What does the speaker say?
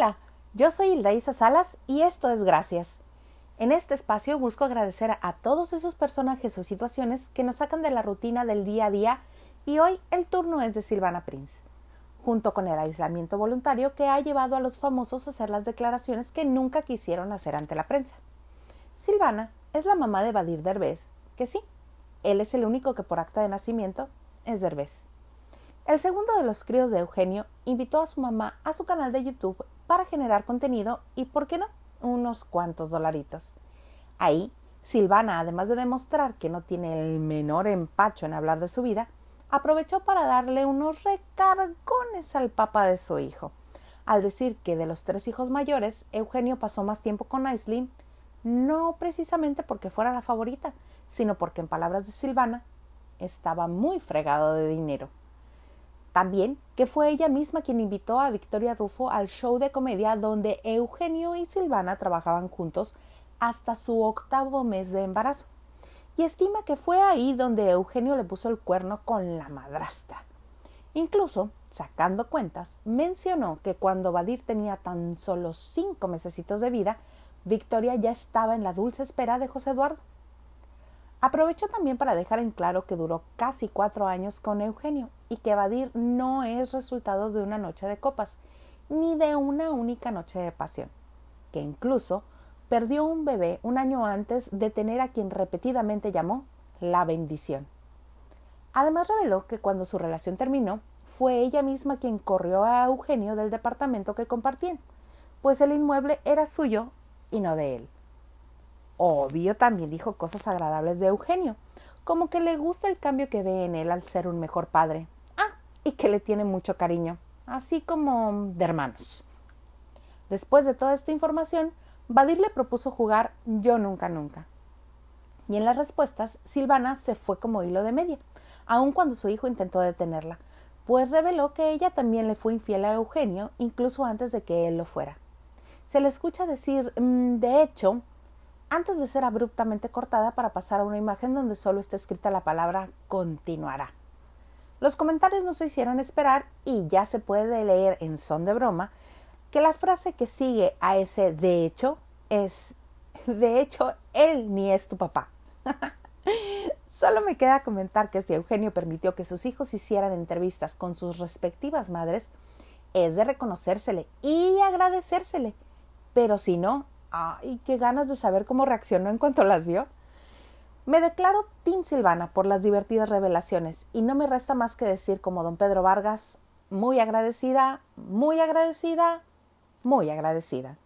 Hola, yo soy Hilda Salas y esto es Gracias. En este espacio busco agradecer a todos esos personajes o situaciones que nos sacan de la rutina del día a día y hoy el turno es de Silvana Prince, junto con el aislamiento voluntario que ha llevado a los famosos a hacer las declaraciones que nunca quisieron hacer ante la prensa. Silvana es la mamá de Badir Derbez, que sí, él es el único que por acta de nacimiento es Derbez. El segundo de los críos de Eugenio invitó a su mamá a su canal de YouTube para generar contenido y, ¿por qué no?, unos cuantos dolaritos. Ahí, Silvana, además de demostrar que no tiene el menor empacho en hablar de su vida, aprovechó para darle unos recargones al papá de su hijo, al decir que de los tres hijos mayores, Eugenio pasó más tiempo con Aislinn, no precisamente porque fuera la favorita, sino porque, en palabras de Silvana, estaba muy fregado de dinero. También que fue ella misma quien invitó a Victoria Rufo al show de comedia donde Eugenio y Silvana trabajaban juntos hasta su octavo mes de embarazo. Y estima que fue ahí donde Eugenio le puso el cuerno con la madrastra. Incluso, sacando cuentas, mencionó que cuando Badir tenía tan solo cinco mesecitos de vida, Victoria ya estaba en la dulce espera de José Eduardo. Aprovechó también para dejar en claro que duró casi cuatro años con Eugenio y que Badir no es resultado de una noche de copas, ni de una única noche de pasión, que incluso perdió un bebé un año antes de tener a quien repetidamente llamó la bendición. Además reveló que cuando su relación terminó, fue ella misma quien corrió a Eugenio del departamento que compartían, pues el inmueble era suyo y no de él. Obvio también dijo cosas agradables de Eugenio, como que le gusta el cambio que ve en él al ser un mejor padre. Ah, y que le tiene mucho cariño, así como de hermanos. Después de toda esta información, Badir le propuso jugar Yo Nunca Nunca. Y en las respuestas, Silvana se fue como hilo de media, aun cuando su hijo intentó detenerla, pues reveló que ella también le fue infiel a Eugenio incluso antes de que él lo fuera. Se le escucha decir, mm, de hecho, antes de ser abruptamente cortada para pasar a una imagen donde solo está escrita la palabra continuará. Los comentarios no se hicieron esperar y ya se puede leer en son de broma que la frase que sigue a ese de hecho es de hecho él ni es tu papá. Solo me queda comentar que si Eugenio permitió que sus hijos hicieran entrevistas con sus respectivas madres, es de reconocérsele y agradecérsele. Pero si no, Ay, qué ganas de saber cómo reaccionó en cuanto las vio. Me declaro Tim Silvana por las divertidas revelaciones y no me resta más que decir como don Pedro Vargas, muy agradecida, muy agradecida, muy agradecida.